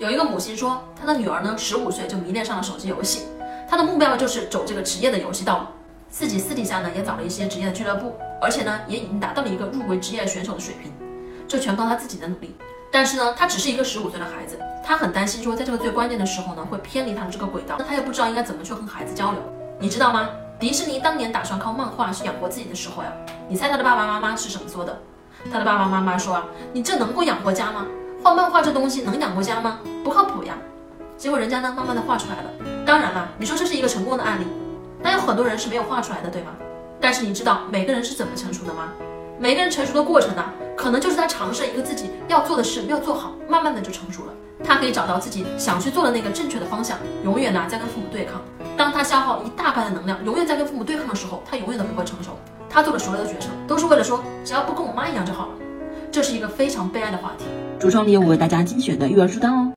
有一个母亲说，她的女儿呢，十五岁就迷恋上了手机游戏，她的目标就是走这个职业的游戏道路。自己私底下呢，也找了一些职业的俱乐部，而且呢，也已经达到了一个入围职业选手的水平。这全靠她自己的努力。但是呢，她只是一个十五岁的孩子，她很担心说，在这个最关键的时候呢，会偏离她的这个轨道。那她也不知道应该怎么去和孩子交流。你知道吗？迪士尼当年打算靠漫画去养活自己的时候呀，你猜他的爸爸妈妈是怎么说的？他的爸爸妈妈说啊，你这能够养活家吗？画漫画这东西能养活家吗？不靠谱呀！结果人家呢，慢慢的画出来了。当然了，你说这是一个成功的案例，那有很多人是没有画出来的，对吗？但是你知道每个人是怎么成熟的吗？每个人成熟的过程呢，可能就是他尝试一个自己要做的事，没有做好，慢慢的就成熟了。他可以找到自己想去做的那个正确的方向，永远呢在跟父母对抗。当他消耗一大半的能量，永远在跟父母对抗的时候，他永远都不会成熟。他做的所有的决策，都是为了说，只要不跟我妈一样就好了。这是一个非常悲哀的话题。橱窗里有我为大家精选的育儿书单哦。